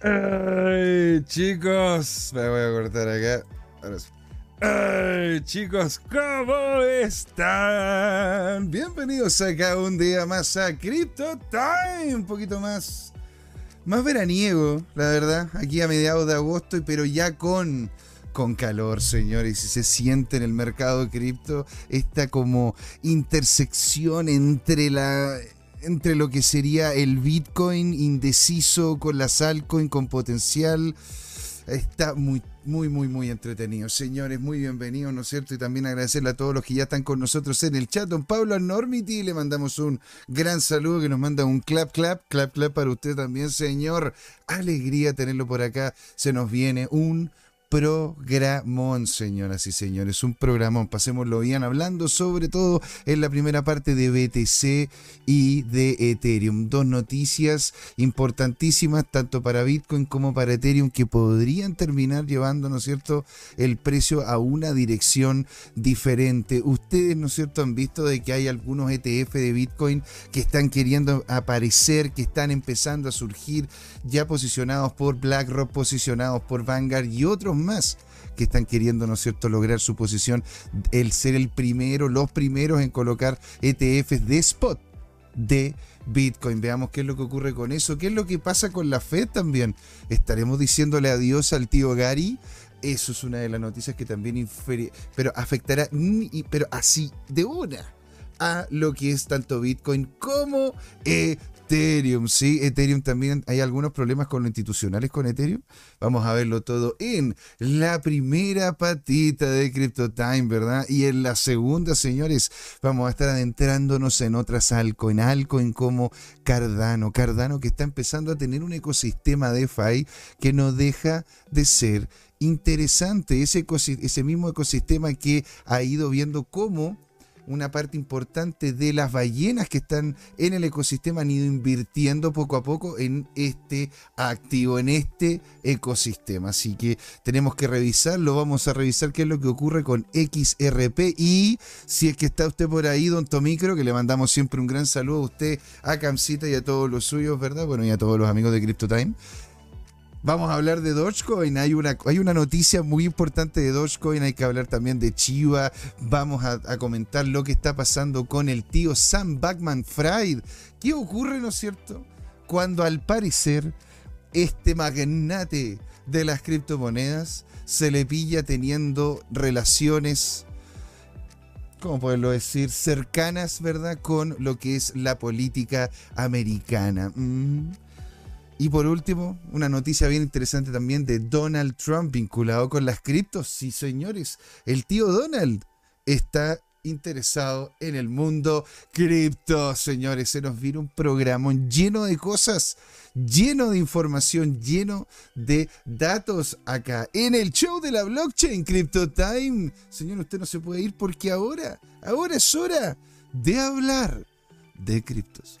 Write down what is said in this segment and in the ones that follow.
Ay, chicos, me voy a cortar acá. Ay, chicos, ¿cómo están? Bienvenidos acá un día más a Crypto Time, un poquito más, más veraniego, la verdad, aquí a mediados de agosto, pero ya con con calor, señores, y se siente en el mercado de cripto esta como intersección entre la entre lo que sería el Bitcoin indeciso con las altcoin con potencial. Está muy, muy, muy, muy entretenido. Señores, muy bienvenidos, ¿no es cierto? Y también agradecerle a todos los que ya están con nosotros en el chat. Don Pablo Enormity, le mandamos un gran saludo que nos manda un clap, clap, clap, clap para usted también, señor. Alegría tenerlo por acá. Se nos viene un programón, señoras y señores, un programón. Pasémoslo bien hablando sobre todo en la primera parte de BTC y de Ethereum. Dos noticias importantísimas tanto para Bitcoin como para Ethereum que podrían terminar llevando, ¿no cierto?, el precio a una dirección diferente. Ustedes, ¿no es cierto?, han visto de que hay algunos ETF de Bitcoin que están queriendo aparecer, que están empezando a surgir ya posicionados por BlackRock, posicionados por Vanguard y otros más que están queriendo, ¿no es cierto?, lograr su posición, el ser el primero, los primeros en colocar ETFs de spot de Bitcoin. Veamos qué es lo que ocurre con eso, qué es lo que pasa con la Fed también. Estaremos diciéndole adiós al tío Gary. Eso es una de las noticias que también pero afectará, pero así de una a lo que es tanto Bitcoin como eh, Ethereum, sí, Ethereum también hay algunos problemas con lo institucionales con Ethereum. Vamos a verlo todo en la primera patita de CryptoTime, ¿verdad? Y en la segunda, señores, vamos a estar adentrándonos en otras altcoin, altcoin como Cardano, Cardano que está empezando a tener un ecosistema DeFi que no deja de ser interesante, ese, ese mismo ecosistema que ha ido viendo cómo una parte importante de las ballenas que están en el ecosistema han ido invirtiendo poco a poco en este activo, en este ecosistema. Así que tenemos que revisarlo, vamos a revisar qué es lo que ocurre con XRP y si es que está usted por ahí, don Tomicro, que le mandamos siempre un gran saludo a usted, a Camcita y a todos los suyos, ¿verdad? Bueno, y a todos los amigos de CryptoTime. Vamos a hablar de Dogecoin. Hay una, hay una noticia muy importante de Dogecoin. Hay que hablar también de Chiva. Vamos a, comentar lo que está pasando con el tío Sam Backman Fried. ¿Qué ocurre, no es cierto? Cuando al parecer este magnate de las criptomonedas se le pilla teniendo relaciones, ¿cómo poderlo decir? Cercanas, ¿verdad? Con lo que es la política americana. Mm. Y por último, una noticia bien interesante también de Donald Trump vinculado con las criptos. Sí, señores, el tío Donald está interesado en el mundo cripto, señores. Se nos viene un programa lleno de cosas, lleno de información, lleno de datos acá en el show de la blockchain Crypto Time. Señor, usted no se puede ir porque ahora, ahora es hora de hablar de criptos.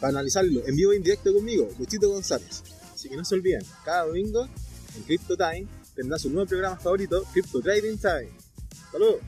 para analizarlo en vivo e indirecto conmigo, Luchito González. Así que no se olviden, cada domingo en Crypto Time tendrá su nuevo programa favorito, Crypto Trading Time. ¡Saludos!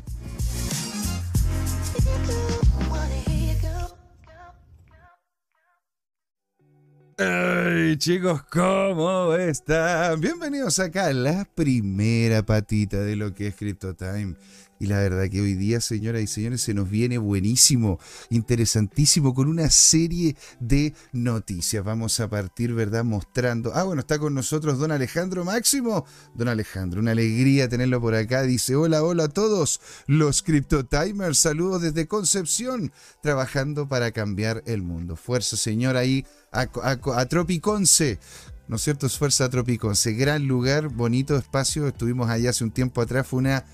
Hey chicos, ¿cómo están? Bienvenidos acá a la primera patita de lo que es Crypto Time. Y la verdad que hoy día, señoras y señores, se nos viene buenísimo, interesantísimo, con una serie de noticias. Vamos a partir, ¿verdad? Mostrando. Ah, bueno, está con nosotros don Alejandro Máximo. Don Alejandro, una alegría tenerlo por acá. Dice, hola, hola a todos los CryptoTimers. Saludos desde Concepción, trabajando para cambiar el mundo. Fuerza, señor, ahí a, a Tropiconce. ¿no es cierto? Fuerza Tropiconce, gran lugar, bonito espacio. Estuvimos allá hace un tiempo atrás, fue una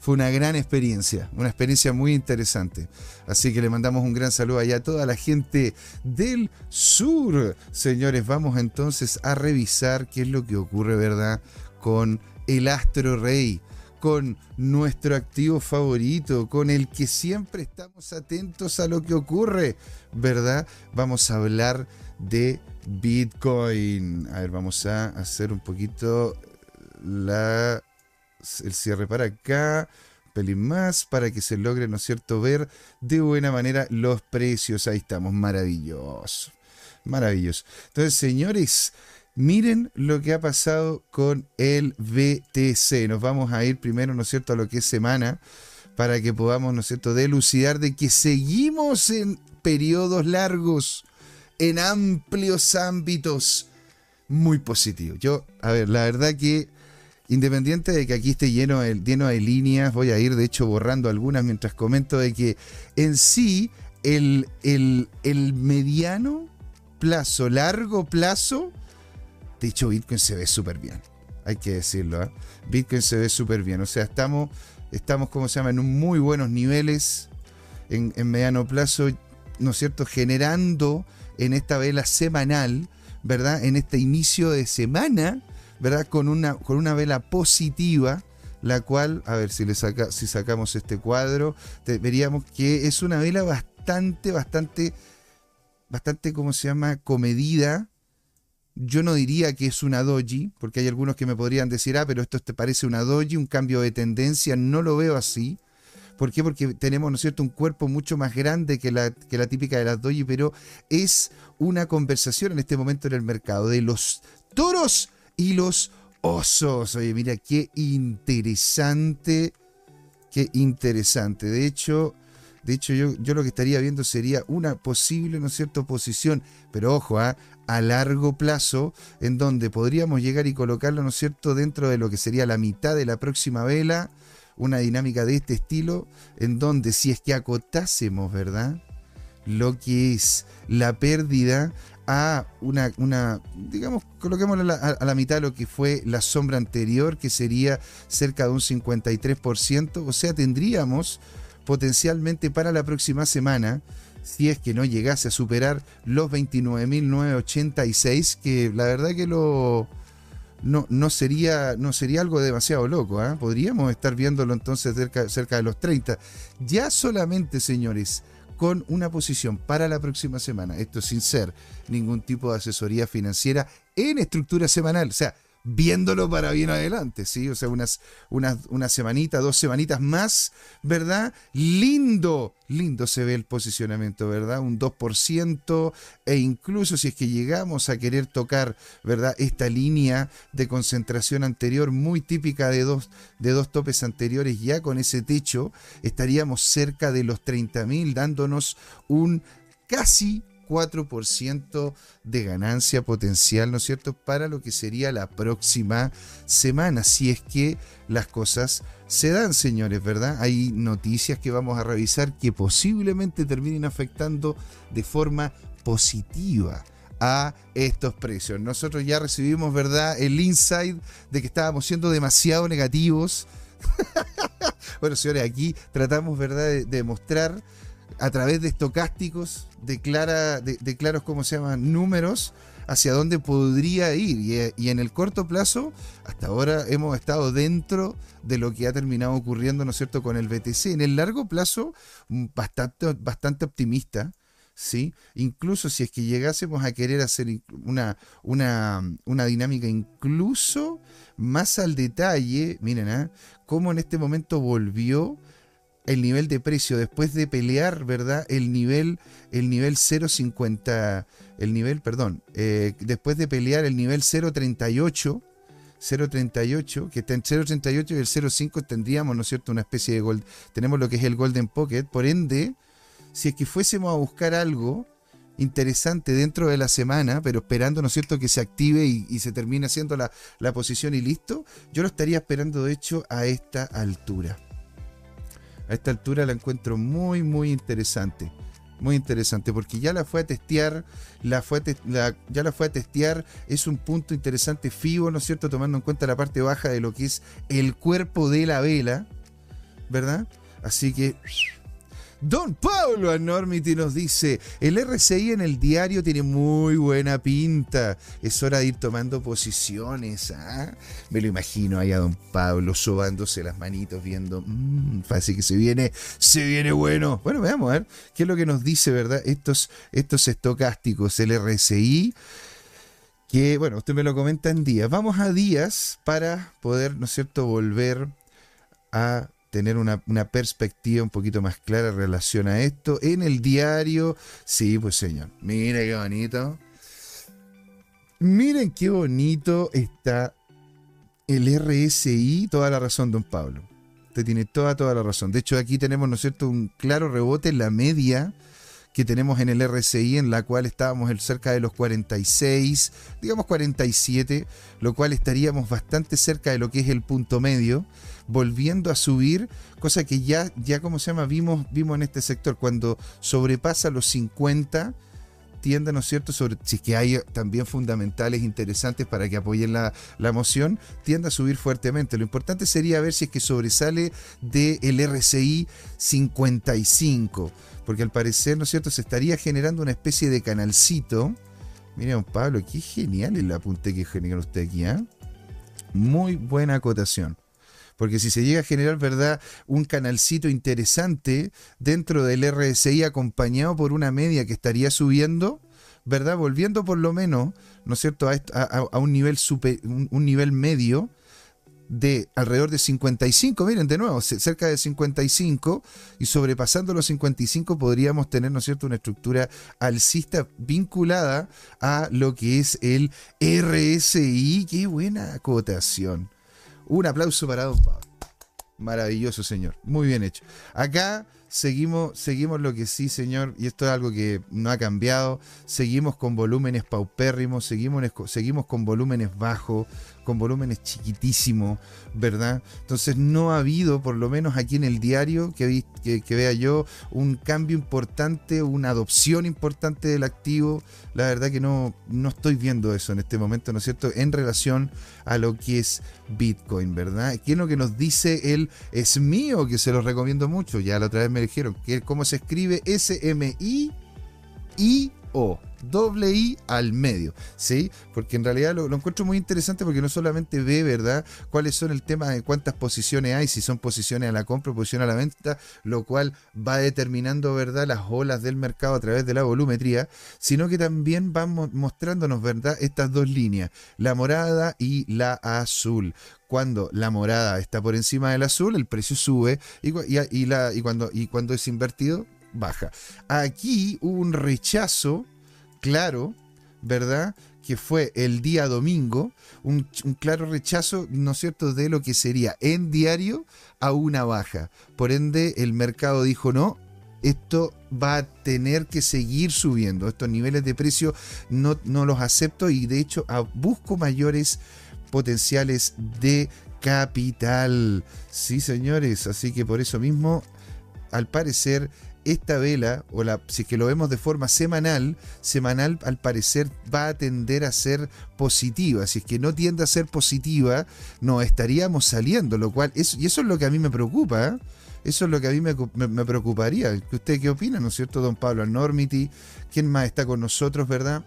fue una gran experiencia, una experiencia muy interesante. Así que le mandamos un gran saludo allá a toda la gente del sur. Señores, vamos entonces a revisar qué es lo que ocurre, ¿verdad? Con el Astro Rey, con nuestro activo favorito, con el que siempre estamos atentos a lo que ocurre, ¿verdad? Vamos a hablar de Bitcoin. A ver, vamos a hacer un poquito la el cierre para acá, pelín más, para que se logre, ¿no es cierto?, ver de buena manera los precios. Ahí estamos, maravilloso. Maravilloso. Entonces, señores, miren lo que ha pasado con el BTC. Nos vamos a ir primero, ¿no es cierto?, a lo que es semana, para que podamos, ¿no es cierto?, delucidar de que seguimos en periodos largos, en amplios ámbitos. Muy positivo. Yo, a ver, la verdad que Independiente de que aquí esté lleno de, lleno de líneas, voy a ir de hecho borrando algunas mientras comento de que en sí el, el, mediano plazo, largo plazo, de hecho Bitcoin se ve súper bien, hay que decirlo, ¿eh? Bitcoin se ve súper bien, o sea, estamos, estamos, como se llama, en muy buenos niveles en mediano plazo, ¿no es cierto?, generando en esta vela semanal, ¿verdad? En este inicio de semana, ¿verdad? Con una, con una vela positiva, la cual, a ver si, le saca, si sacamos este cuadro, veríamos que es una vela bastante, bastante, bastante, ¿cómo se llama? Comedida. Yo no diría que es una doji, porque hay algunos que me podrían decir, ah, pero esto te parece una doji, un cambio de tendencia, no lo veo así. ¿Por qué? Porque tenemos, ¿no es cierto?, un cuerpo mucho más grande que la, que la típica de las doji, pero es una conversación en este momento en el mercado de los toros y los osos. Oye, mira, qué interesante, qué interesante. De hecho, de hecho yo, yo lo que estaría viendo sería una posible, ¿no es cierto?, posición, pero ojo, ¿ah? a largo plazo, en donde podríamos llegar y colocarlo, ¿no es cierto?, dentro de lo que sería la mitad de la próxima vela, una dinámica de este estilo, en donde si es que acotásemos, ¿verdad? Lo que es la pérdida a una, una digamos, coloquémosla a, la mitad de lo que fue la sombra anterior, que sería cerca de un 53%, o sea, tendríamos potencialmente para la próxima semana, si es que no llegase a superar los 29.986, que la verdad que lo... No, no, sería, no sería algo demasiado loco, ¿ah? podríamos estar viéndolo entonces cerca, cerca de los 30. Ya solamente, señores, con una posición para la próxima semana. Esto sin ser ningún tipo de asesoría financiera en estructura semanal. O sea, viéndolo para bien adelante, ¿sí? O sea, unas, unas, una semanita, dos semanitas más, ¿verdad? Lindo, lindo se ve el posicionamiento, ¿verdad? Un 2% e incluso si es que llegamos a querer tocar, ¿verdad? Esta línea de concentración anterior muy típica de dos, de dos topes anteriores, ya con ese techo estaríamos cerca de los 30.000 dándonos un casi 4% de ganancia potencial, ¿no es cierto?, para lo que sería la próxima semana, si es que las cosas se dan, señores, ¿verdad? Hay noticias que vamos a revisar que posiblemente terminen afectando de forma positiva a estos precios. Nosotros ya recibimos, ¿verdad?, el insight de que estábamos siendo demasiado negativos. bueno, señores, aquí tratamos, ¿verdad?, de, de mostrar a través de estocásticos, de, claros, ¿cómo se llaman?, números, hacia dónde podría ir. Y, en el corto plazo, hasta ahora hemos estado dentro de lo que ha terminado ocurriendo, ¿no es cierto?, con el BTC. En el largo plazo, mm, bastante, bastante optimista. ¿Sí? Incluso si es que llegásemos a querer hacer una, una, una dinámica incluso más al detalle, miren, ¿eh? cómo en este momento volvió el nivel de precio después de pelear, ¿verdad? El nivel, el nivel 0.50, el nivel, perdón, eh, después de pelear el nivel 0.38, 0.38, que está en 0.38 y el 0.5 tendríamos, ¿no es cierto?, una especie de gold, tenemos lo que es el Golden Pocket, por ende, si es que fuésemos a buscar algo interesante dentro de la semana, pero esperando, ¿no es cierto?, que se active y, se termine haciendo la, la posición y listo, yo lo estaría esperando, de hecho, a esta altura a esta altura la encuentro muy, muy interesante. Muy interesante, porque ya la fue a testear, la fue ya la fue a testear, es un punto interesante FIBO, ¿no es cierto? Tomando en cuenta la parte baja de lo que es el cuerpo de la vela, ¿verdad? Así que Don Pablo Anormity nos dice, el RCI en el diario tiene muy buena pinta. Es hora de ir tomando posiciones. ¿ah? Me lo imagino ahí a Don Pablo sobándose las manitos viendo, mmm, parece que se viene, se viene bueno. Bueno, veamos a ver qué es lo que nos dice, ¿verdad? Estos, estos estocásticos, el RCI que, bueno, usted me lo comenta en días. Vamos a días para poder, ¿no es cierto?, volver a tener una, perspectiva un poquito más clara en relación a esto. En el diario, sí, pues señor, mire qué bonito. Miren qué bonito está el RSI, toda la razón, don Pablo. Usted tiene toda, toda la razón. De hecho, aquí tenemos, ¿no es cierto?, un claro rebote en la media que tenemos en el RSI, en la cual estábamos cerca de los 46, digamos 47, lo cual estaríamos bastante cerca de lo que es el punto medio volviendo a subir, cosa que ya, ya como se llama, vimos, vimos en este sector, cuando sobrepasa los 50, tiende, ¿no es cierto?, si es que hay también fundamentales interesantes para que apoyen la, la moción, tiende a subir fuertemente. Lo importante sería ver si es que sobresale del RCI 55, porque al parecer, ¿no es cierto?, se estaría generando una especie de canalcito. Mire, don Pablo, qué genial el apunte que genera usted aquí, ¿eh? Muy buena acotación. Porque si se llega a generar, ¿verdad?, un canalcito interesante dentro del RSI acompañado por una media que estaría subiendo, ¿verdad? Volviendo por lo menos, ¿no es cierto?, a, un, nivel super, un, nivel medio de alrededor de 55, miren de nuevo, cerca de 55 y sobrepasando los 55 podríamos tener, ¿no es cierto?, una estructura alcista vinculada a lo que es el RSI. Qué buena acotación. Un aplauso para Don Pablo. Maravilloso, señor. Muy bien hecho. Acá seguimos, seguimos lo que sí, señor, y esto es algo que no ha cambiado. Seguimos con volúmenes paupérrimos, seguimos, seguimos con volúmenes bajos, con volúmenes chiquitísimos, ¿verdad? Entonces no ha habido, por lo menos aquí en el diario, que, vea yo, un cambio importante, una adopción importante del activo. La verdad que no, no estoy viendo eso en este momento, ¿no es cierto? En relación a lo que es Bitcoin, ¿verdad? ¿Qué es lo que nos dice él? Es mío, que se lo recomiendo mucho. Ya la otra vez me dijeron que cómo se escribe S-M-I-I-O doble I al medio, ¿sí? Porque en realidad lo, encuentro muy interesante porque no solamente ve, ¿verdad?, cuáles son el tema de cuántas posiciones hay, si son posiciones a la compra posiciones a la venta, lo cual va determinando, ¿verdad?, las olas del mercado a través de la volumetría, sino que también va mostrándonos, ¿verdad?, estas dos líneas, la morada y la azul cuando la morada está por encima del azul, el precio sube y, cuando, y cuando es invertido, baja. Aquí hubo un rechazo claro, ¿verdad? Que fue el día domingo, un, claro rechazo, ¿no es cierto?, de lo que sería en diario a una baja. Por ende, el mercado dijo no. Esto va a tener que seguir subiendo. Estos niveles de precio no, no los acepto y de hecho busco mayores potenciales de capital. Sí, señores. Así que por eso mismo, al parecer, esta vela, o la, si es que lo vemos de forma semanal, semanal al parecer va a tender a ser positiva. Si es que no tiende a ser positiva, no estaríamos saliendo, lo cual, y eso es lo que a mí me preocupa. ¿eh? Eso es lo que a mí me, preocuparía. ¿Usted qué opina, no es cierto, don Pablo Normity? ¿Quién más está con nosotros, verdad?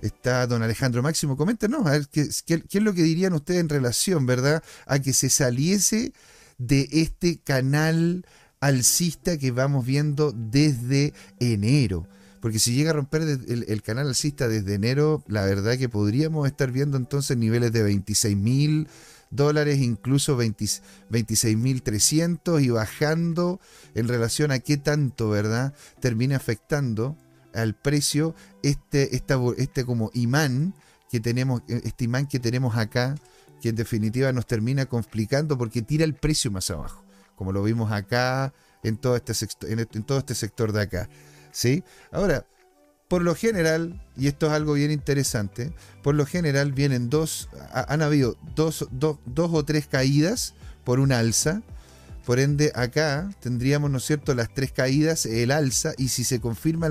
Está don Alejandro Máximo. Coméntenos, a ver, ¿qué, qué, qué es lo que dirían ustedes en relación, verdad, a que se saliese de este canal alcista que vamos viendo desde enero. Porque si llega a romper el, canal alcista desde enero, la verdad que podríamos estar viendo entonces niveles de 26 mil dólares, incluso 26.300 y bajando en relación a qué tanto, ¿verdad? Termina afectando al precio este, este como imán que tenemos, este imán que tenemos acá, que en definitiva nos termina complicando porque tira el precio más abajo como lo vimos acá, en todo este, en todo este sector de acá. ¿sí? Ahora, por lo general, y esto es algo bien interesante, por lo general vienen dos, han habido dos, dos, o tres caídas por un alza. Por ende, acá tendríamos, ¿no es cierto?, las tres caídas, el alza, y si se confirma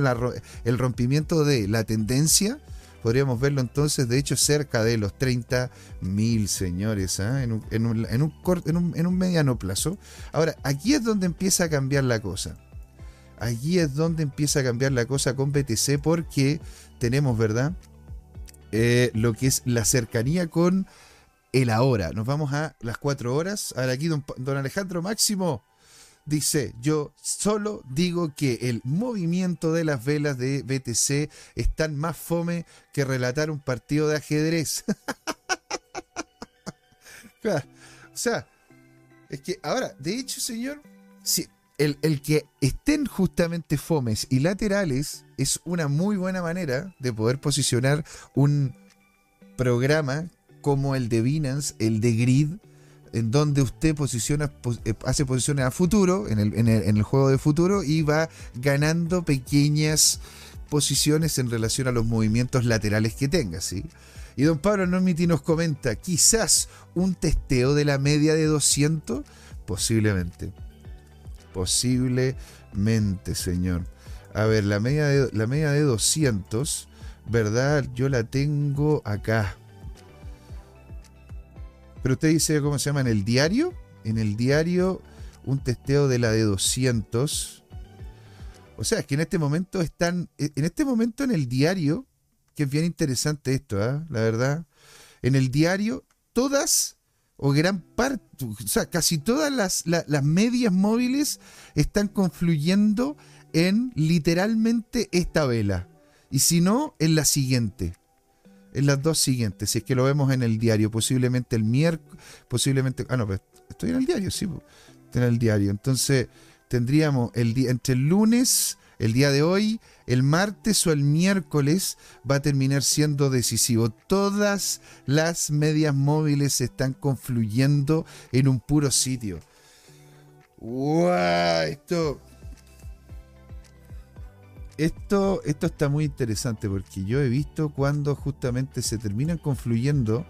el rompimiento de la tendencia, podríamos verlo entonces, de hecho, cerca de los 30 mil señores, ¿ah? en, un, en, un, en, un, en, mediano plazo. Ahora, aquí es donde empieza a cambiar la cosa. Aquí es donde empieza a cambiar la cosa con BTC porque tenemos, ¿verdad? Eh, lo que es la cercanía con el ahora. Nos vamos a las 4 horas. Ahora aquí don, don Alejandro Máximo dice, yo solo digo que el movimiento de las velas de BTC están más fome que relatar un partido de ajedrez. o sea, es que ahora, de hecho, señor, si el, el, que estén justamente fomes y laterales es una muy buena manera de poder posicionar un programa como el de Binance, el de Grid, en donde usted posiciona, eh, hace posiciones a futuro, en el, juego de futuro, y va ganando pequeñas posiciones en relación a los movimientos laterales que tenga, ¿sí? Y don Pablo Normiti nos comenta, quizás un testeo de la media de 200, posiblemente. Posiblemente, señor. A ver, la media de, la media de 200, ¿verdad? Yo la tengo acá. Pero usted dice, ¿cómo se llama? En el diario. En el diario, un testeo de la de 200. O sea, es que en este momento están. En este momento en el diario, que es bien interesante esto, ¿eh? la verdad. En el diario, todas o gran parte, o sea, casi todas las, las, medias móviles están confluyendo en literalmente esta vela. Y si no, en la siguiente en las dos siguientes, si es que lo vemos en el diario, posiblemente el miércoles, posiblemente, ah no, pues estoy en el diario, sí, pues, en el diario. Entonces tendríamos el día, entre el lunes, el día de hoy, el martes o el miércoles va a terminar siendo decisivo. Todas las medias móviles están confluyendo en un puro sitio. ¡Wow! Esto, esto, esto está muy interesante porque yo he visto cuando justamente se terminan confluyendo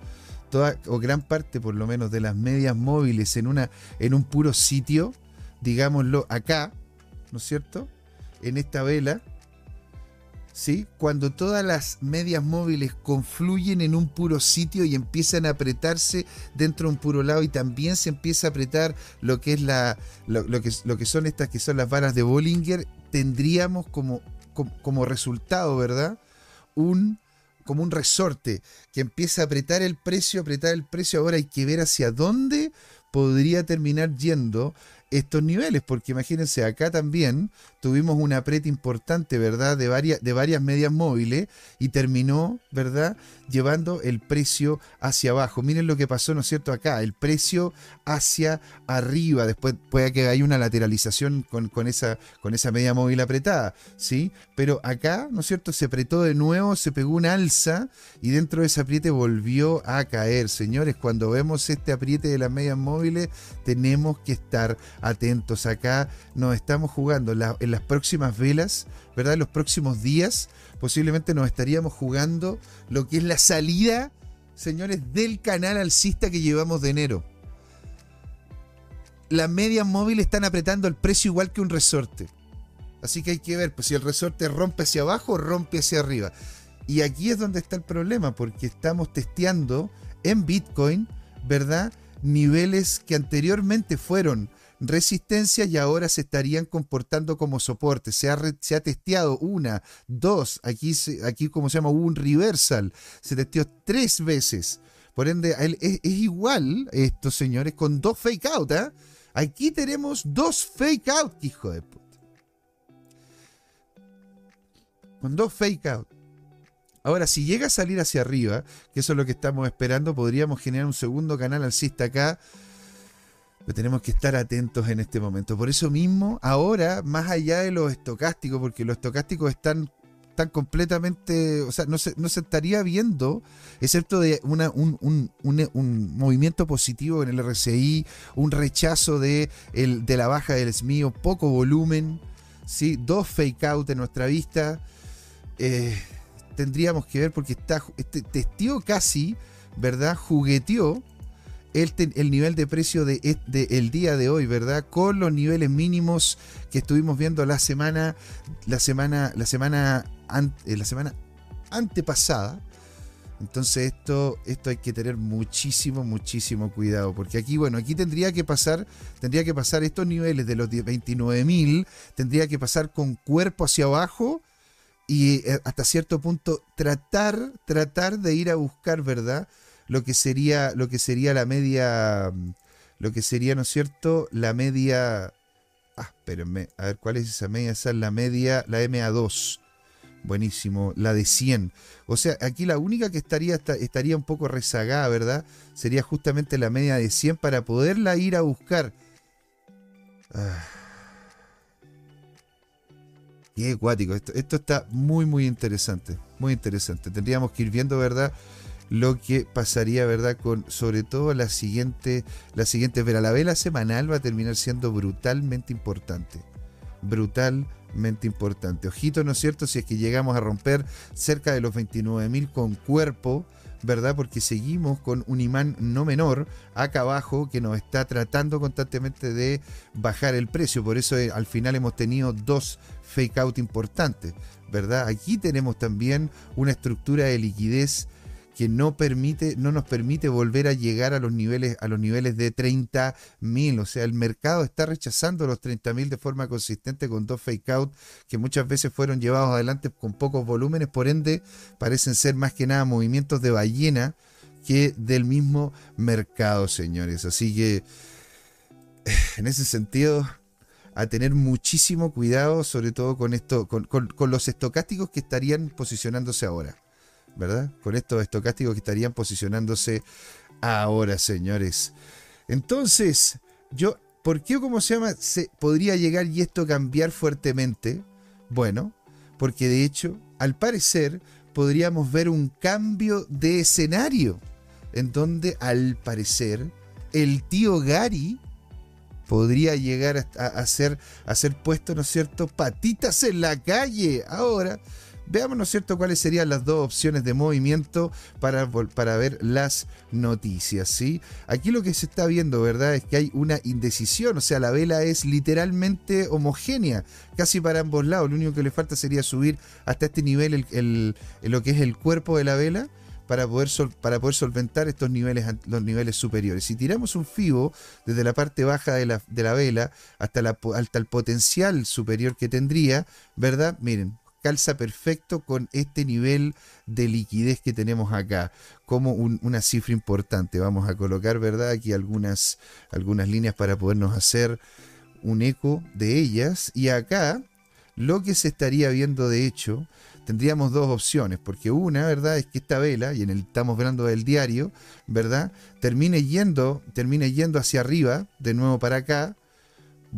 toda o gran parte por lo menos de las medias móviles en una en un puro sitio, digámoslo acá, ¿no es cierto? En esta vela, ¿sí? Cuando todas las medias móviles confluyen en un puro sitio y empiezan a apretarse dentro de un puro lado y también se empieza a apretar lo que es la lo, que, lo que son estas que son las varas de Bollinger, tendríamos como como, resultado, ¿verdad? Un como un resorte que empieza a apretar el precio, apretar el precio, ahora hay que ver hacia dónde podría terminar yendo estos niveles, porque imagínense, acá también tuvimos una aprieta importante, ¿verdad? De varias, de varias medias móviles y terminó, ¿verdad? Llevando el precio hacia abajo. Miren lo que pasó, ¿no es cierto? Acá, el precio hacia arriba. Después puede que haya una lateralización con, con, esa, con esa media móvil apretada, ¿sí? Pero acá, ¿no es cierto? Se apretó de nuevo, se pegó una alza y dentro de ese apriete volvió a caer. Señores, cuando vemos este apriete de las medias móviles, tenemos que estar atentos acá. Nos estamos jugando en las próximas velas, ¿verdad? En los próximos días, posiblemente nos estaríamos jugando lo que es la salida, señores, del canal alcista que llevamos de enero. Las medias móviles están apretando el precio igual que un resorte. Así que hay que ver pues, si el resorte rompe hacia abajo o rompe hacia arriba. Y aquí es donde está el problema, porque estamos testeando en Bitcoin, ¿verdad? Niveles que anteriormente fueron resistencia y ahora se estarían comportando como soporte. Se ha, se ha testeado una, dos, aquí, aquí como se llama, un reversal, se testeó tres veces. Por ende, es, igual esto, señores, con dos fake out. ¿eh? Aquí tenemos dos fake out, hijo de puta. Con dos fake out. Ahora, si llega a salir hacia arriba, que eso es lo que estamos esperando, podríamos generar un segundo canal alcista acá tenemos que estar atentos en este momento. Por eso mismo, ahora, más allá de los estocásticos, porque los estocásticos están, están completamente, o sea, no se, no se estaría viendo, excepto de una, un, un, un, movimiento positivo en el RCI, un rechazo de, el, de la baja del SMIO, poco volumen, ¿sí? dos fake out en nuestra vista. Eh, tendríamos que ver porque está, este testió casi, ¿verdad? Jugueteó el, nivel de precio de, el día de hoy, ¿verdad? Con los niveles mínimos que estuvimos viendo la semana, la semana, la semana, eh, la semana antepasada, Entonces esto, esto hay que tener muchísimo, muchísimo cuidado, porque aquí, bueno, aquí tendría que pasar, tendría que pasar estos niveles de los 29.000, tendría que pasar con cuerpo hacia abajo y eh, hasta cierto punto tratar, tratar de ir a buscar, ¿verdad? Lo que sería, lo que sería la media, lo que sería, ¿no es cierto? La media, ah, espérenme, a ver, ¿cuál es esa media? Esa es la media, la MA2. Buenísimo, la de 100. O sea, aquí la única que estaría, estaría un poco rezagada, ¿verdad? Sería justamente la media de 100 para poderla ir a buscar. Ah. Qué acuático. Esto, esto está muy, muy interesante. Muy interesante. Tendríamos que ir viendo, ¿verdad? Lo que pasaría, ¿verdad? Con sobre todo la siguiente, la siguiente, pero la vela semanal va a terminar siendo brutalmente importante. Brutal importante. Ojito, ¿no es cierto? Si es que llegamos a romper cerca de los 29.000 con cuerpo, ¿verdad? Porque seguimos con un imán no menor acá abajo que nos está tratando constantemente de bajar el precio. Por eso eh, al final hemos tenido dos fake out importantes, ¿verdad? Aquí tenemos también una estructura de liquidez que no, permite, no nos permite volver a llegar a los niveles, a los niveles de 30.000. O sea, el mercado está rechazando los 30.000 de forma consistente con dos fake out que muchas veces fueron llevados adelante con pocos volúmenes, por ende parecen ser más que nada movimientos de ballena que del mismo mercado, señores. Así que en ese sentido, a tener muchísimo cuidado, sobre todo con esto, con los estocásticos que estarían posicionándose ahora. ¿Verdad? Con estos estocásticos que estarían posicionándose ahora, señores. Entonces, yo, ¿por qué, cómo se llama, se podría llegar y esto cambiar fuertemente? Bueno, porque de hecho, al parecer, podríamos ver un cambio de escenario, en donde, al parecer, el tío Gary podría llegar a, a, ser, a ser puesto, ¿no es cierto?, patitas en la calle. Ahora, Veamos, ¿no es cierto?, cuáles serían las dos opciones de movimiento para, para ver las noticias, ¿sí? Aquí lo que se está viendo, ¿verdad?, es que hay una indecisión, o sea, la vela es literalmente homogénea, casi para ambos lados. Lo único que le falta sería subir hasta este nivel el, lo que es el cuerpo de la vela para poder, para poder solventar estos niveles, los niveles superiores. Si tiramos un FIBO desde la parte baja de la, de la vela hasta, la, hasta el potencial superior que tendría, ¿verdad? Miren, calza perfecto con este nivel de liquidez que tenemos acá, como una cifra importante. Vamos a colocar, ¿verdad? Aquí algunas, algunas líneas para podernos hacer un eco de ellas. Y acá, lo que se estaría viendo de hecho, tendríamos dos opciones, porque una, ¿verdad?, es que esta vela, y en el estamos hablando del diario, ¿verdad?, termine yendo, termine yendo hacia arriba, de nuevo para acá,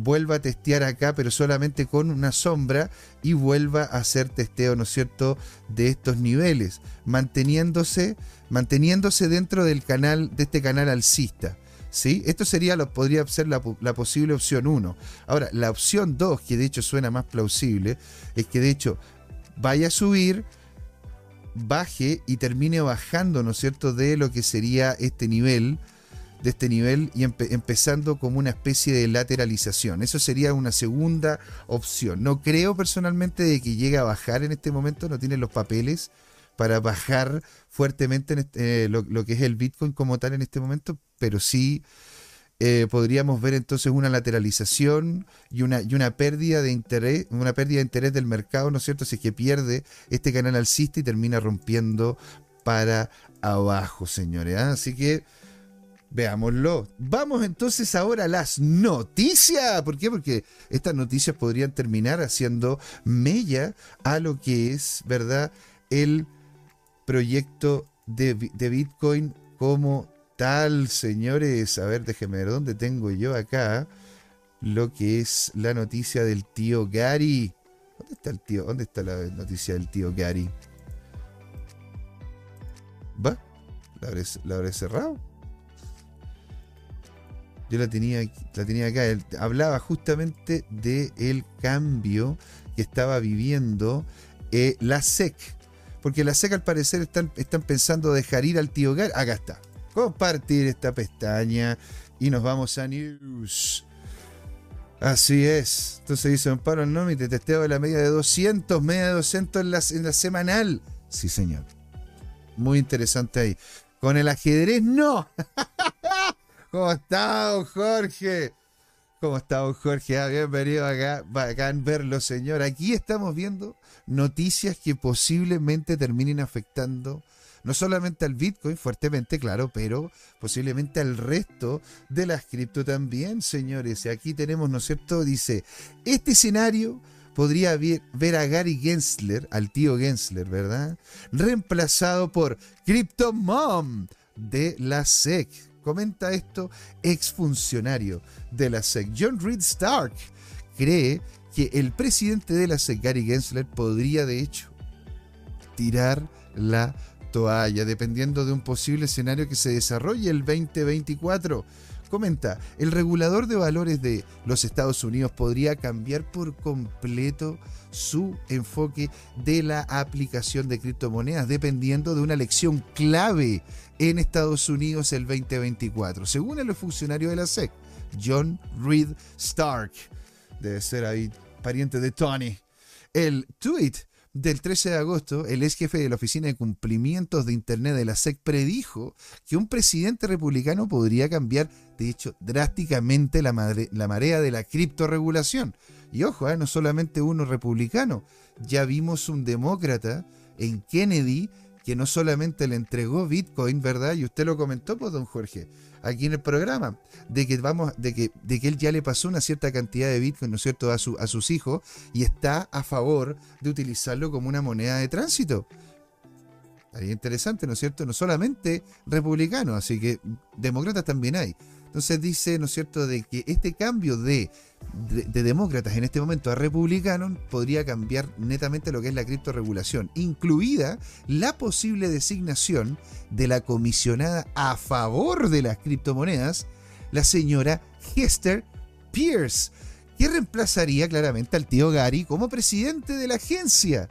vuelva a testear acá, pero solamente con una sombra y vuelva a hacer testeo, ¿no es cierto?, de estos niveles, manteniéndose, manteniéndose dentro del canal, de este canal alcista. ¿Sí? Esto sería lo, podría ser la, la posible opción 1. Ahora, la opción 2, que de hecho suena más plausible, es que de hecho vaya a subir, baje y termine bajando, ¿no es cierto?, de lo que sería este nivel de este nivel y empezando como una especie de lateralización. Eso sería una segunda opción. No creo personalmente de que llegue a bajar en este momento, no tiene los papeles para bajar fuertemente este, eh, lo, que es el Bitcoin como tal en este momento, pero sí eh, podríamos ver entonces una lateralización y una, y una pérdida de interés, una pérdida de interés del mercado, ¿no es cierto? Si es que pierde este canal alcista y termina rompiendo para abajo, señores. ¿ah? Así que Veámoslo. Vamos entonces ahora a las noticias. ¿Por qué? Porque estas noticias podrían terminar haciendo mella a lo que es, ¿verdad? El proyecto de, Bitcoin como tal, señores. A ver, déjenme ver dónde tengo yo acá lo que es la noticia del tío Gary. ¿Dónde está el tío? ¿Dónde está la noticia del tío Gary? ¿Va? ¿La ¿La habré cerrado? Yo la tenía, la tenía acá, hablaba justamente del el cambio que estaba viviendo eh, la SEC. Porque la SEC al parecer están, están pensando dejar ir al tío Gary. Acá está. Compartir esta pestaña y nos vamos a News. Así es. Entonces dice Amparo no te testeo de la media de 200, media de 200 en la, en la semanal. Sí, señor. muy interesante ahí. Con el ajedrez, no. ¿Cómo está, don Jorge? ¿Cómo está, don Jorge? Ah, bienvenido acá. Bacán verlo, señor. Aquí estamos viendo noticias que posiblemente terminen afectando no solamente al Bitcoin fuertemente, claro, pero posiblemente al resto de las cripto también, señores. Y aquí tenemos, ¿no es cierto? Dice, este escenario podría ver a Gary Gensler, al tío Gensler, ¿verdad? Reemplazado por Crypto Mom de la SEC. Comenta esto exfuncionario de la SEC. John Reed Stark cree que el presidente de la SEC, Gary Gensler, podría de hecho tirar la toalla, dependiendo de un posible escenario que se desarrolle el 2024. Comenta, el regulador de valores de los Estados Unidos podría cambiar por completo su enfoque de la aplicación de criptomonedas, dependiendo de una elección clave en Estados Unidos el 2024, según el funcionario de la SEC, John Reed Stark. Debe ser ahí pariente de Tony. El tweet del 13 de agosto, el ex jefe de la Oficina de Cumplimientos de Internet de la SEC predijo que un presidente republicano podría cambiar, de hecho, drásticamente la, la marea de la criptoregulación. Y ojo, ¿eh? no solamente uno republicano, ya vimos un demócrata en Kennedy que no solamente le entregó Bitcoin, ¿verdad? Y usted lo comentó, pues, don Jorge, aquí en el programa, de que vamos, de que, de que él ya le pasó una cierta cantidad de Bitcoin, ¿no es cierto?, a, su, a sus hijos y está a favor de utilizarlo como una moneda de tránsito. Ahí interesante, ¿no es cierto? No solamente republicanos, así que demócratas también hay. Entonces dice, ¿no es cierto?, de que este cambio de, de, demócratas en este momento a republicanos podría cambiar netamente lo que es la criptoregulación, incluida la posible designación de la comisionada a favor de las criptomonedas, la señora Hester Pierce, que reemplazaría claramente al tío Gary como presidente de la agencia.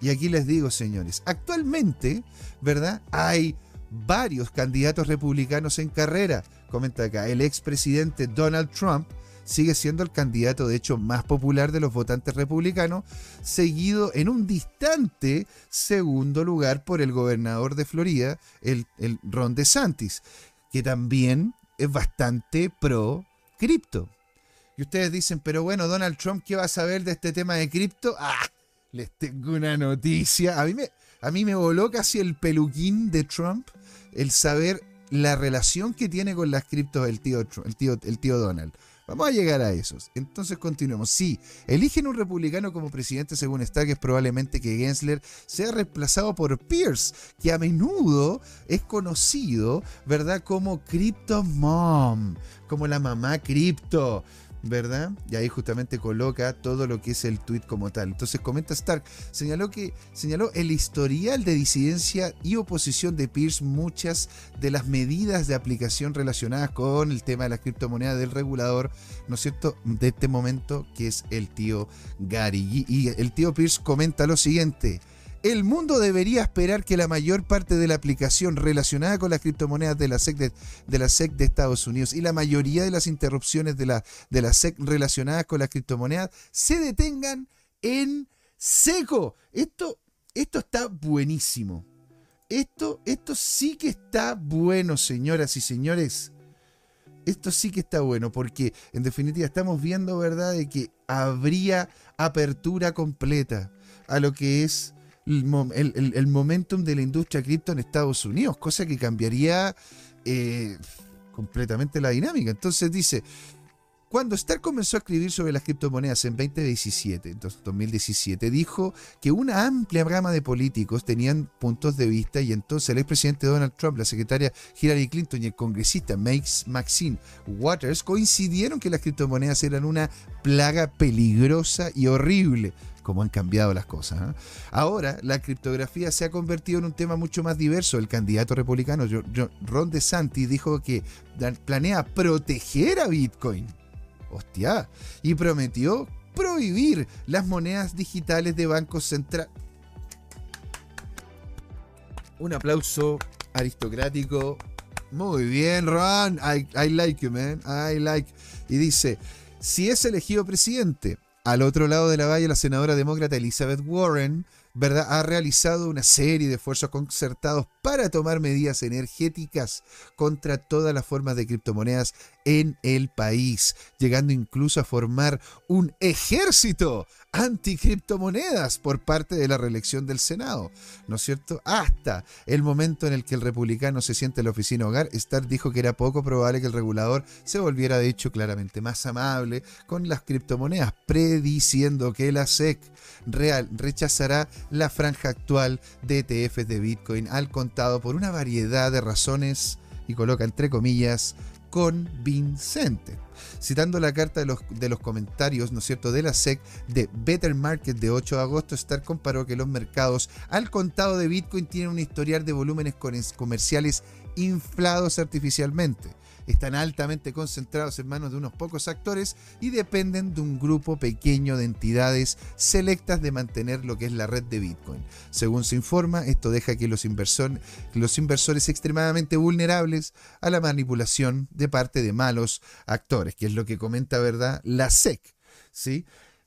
Y aquí les digo, señores, actualmente, ¿verdad? Hay varios candidatos republicanos en carrera comenta acá, el expresidente Donald Trump sigue siendo el candidato de hecho más popular de los votantes republicanos, seguido en un distante segundo lugar por el gobernador de Florida, el, el Ron DeSantis, que también es bastante pro cripto. Y ustedes dicen, pero bueno, Donald Trump, ¿qué va a saber de este tema de cripto? Ah, les tengo una noticia. A mí me, a mí me voló casi el peluquín de Trump el saber la relación que tiene con las criptos el tío, el tío, el tío Donald. Vamos a llegar a esos. Entonces continuemos. Sí, eligen un republicano como presidente según Stark es probablemente que Gensler sea reemplazado por Pierce, que a menudo es conocido, ¿verdad? Como Crypto Mom, como la mamá cripto. ¿Verdad? Y ahí justamente coloca todo lo que es el tweet como tal. Entonces comenta Stark, señaló que señaló el historial de disidencia y oposición de Pierce muchas de las medidas de aplicación relacionadas con el tema de la criptomoneda del regulador, ¿no es cierto?, de este momento que es el tío Gary. y el tío Pierce comenta lo siguiente, el mundo debería esperar que la mayor parte de la aplicación relacionada con las criptomonedas de la SEC SEC de Estados Unidos y la mayoría de las interrupciones de la, de la SEC relacionadas con las criptomonedas se detengan en seco. Esto, esto está buenísimo. Esto, esto sí que está bueno, señoras y señores. Esto sí que está bueno porque en definitiva estamos viendo, ¿verdad?, de que habría apertura completa a lo que es el, momentum de la industria cripto en Estados Unidos, cosa que cambiaría eh, completamente la dinámica. Entonces dice, cuando Stark comenzó a escribir sobre las criptomonedas en 2017, entonces 2017, dijo que una amplia gama de políticos tenían puntos de vista y entonces el expresidente Donald Trump, la secretaria Hillary Clinton y el congresista Maxine Waters coincidieron que las criptomonedas eran una plaga peligrosa y horrible cómo han cambiado las cosas. ¿ah? Ahora, la criptografía se ha convertido en un tema mucho más diverso. El candidato republicano Ron DeSantis dijo que planea proteger a Bitcoin. Hostia. Y prometió prohibir las monedas digitales de bancos centrales. Un aplauso aristocrático. Muy bien, Ron. I, I like you, man. I like. Y dice, si es elegido presidente, al otro lado de la valla, la senadora demócrata Elizabeth Warren ¿verdad? Ha realizado una serie de esfuerzos concertados para tomar medidas energéticas contra todas las formas de criptomonedas en el país, llegando incluso a formar un ejército anticriptomonedas por parte de la reelección del Senado, ¿no es cierto? Hasta el momento en el que el republicano se siente en la oficina hogar, Starr dijo que era poco probable que el regulador se volviera de hecho claramente más amable con las criptomonedas, prediciendo que la SEC real rechazará la franja actual de ETFs de Bitcoin al contado por una variedad de razones, y coloca entre comillas, convincente. Citando la carta de los, de los comentarios, ¿no es cierto?, de la SEC de Better Market de 8 de agosto, Star comparó que los mercados al contado de Bitcoin tienen un historial de volúmenes comerciales inflados artificialmente están altamente concentrados en manos de unos pocos actores y dependen de un grupo pequeño de entidades selectas de mantener lo que es la red de Bitcoin. Según se informa, esto deja que los, los inversores extremadamente vulnerables a la manipulación de parte de malos actores, que es lo que comenta, ¿verdad?, la SEC. ¿sí?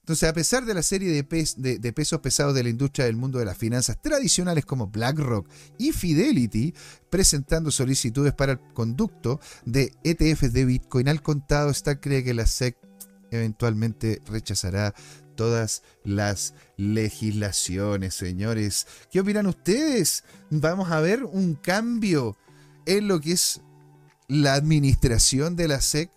Entonces, a pesar de la serie de, pesos pesados de la industria del mundo de las finanzas tradicionales como BlackRock y Fidelity, presentando solicitudes para el conducto de ETFs de Bitcoin al contado, está cree que la SEC eventualmente rechazará todas las legislaciones, señores. ¿Qué opinan ustedes? Vamos a ver un cambio en lo que es la administración de la SEC,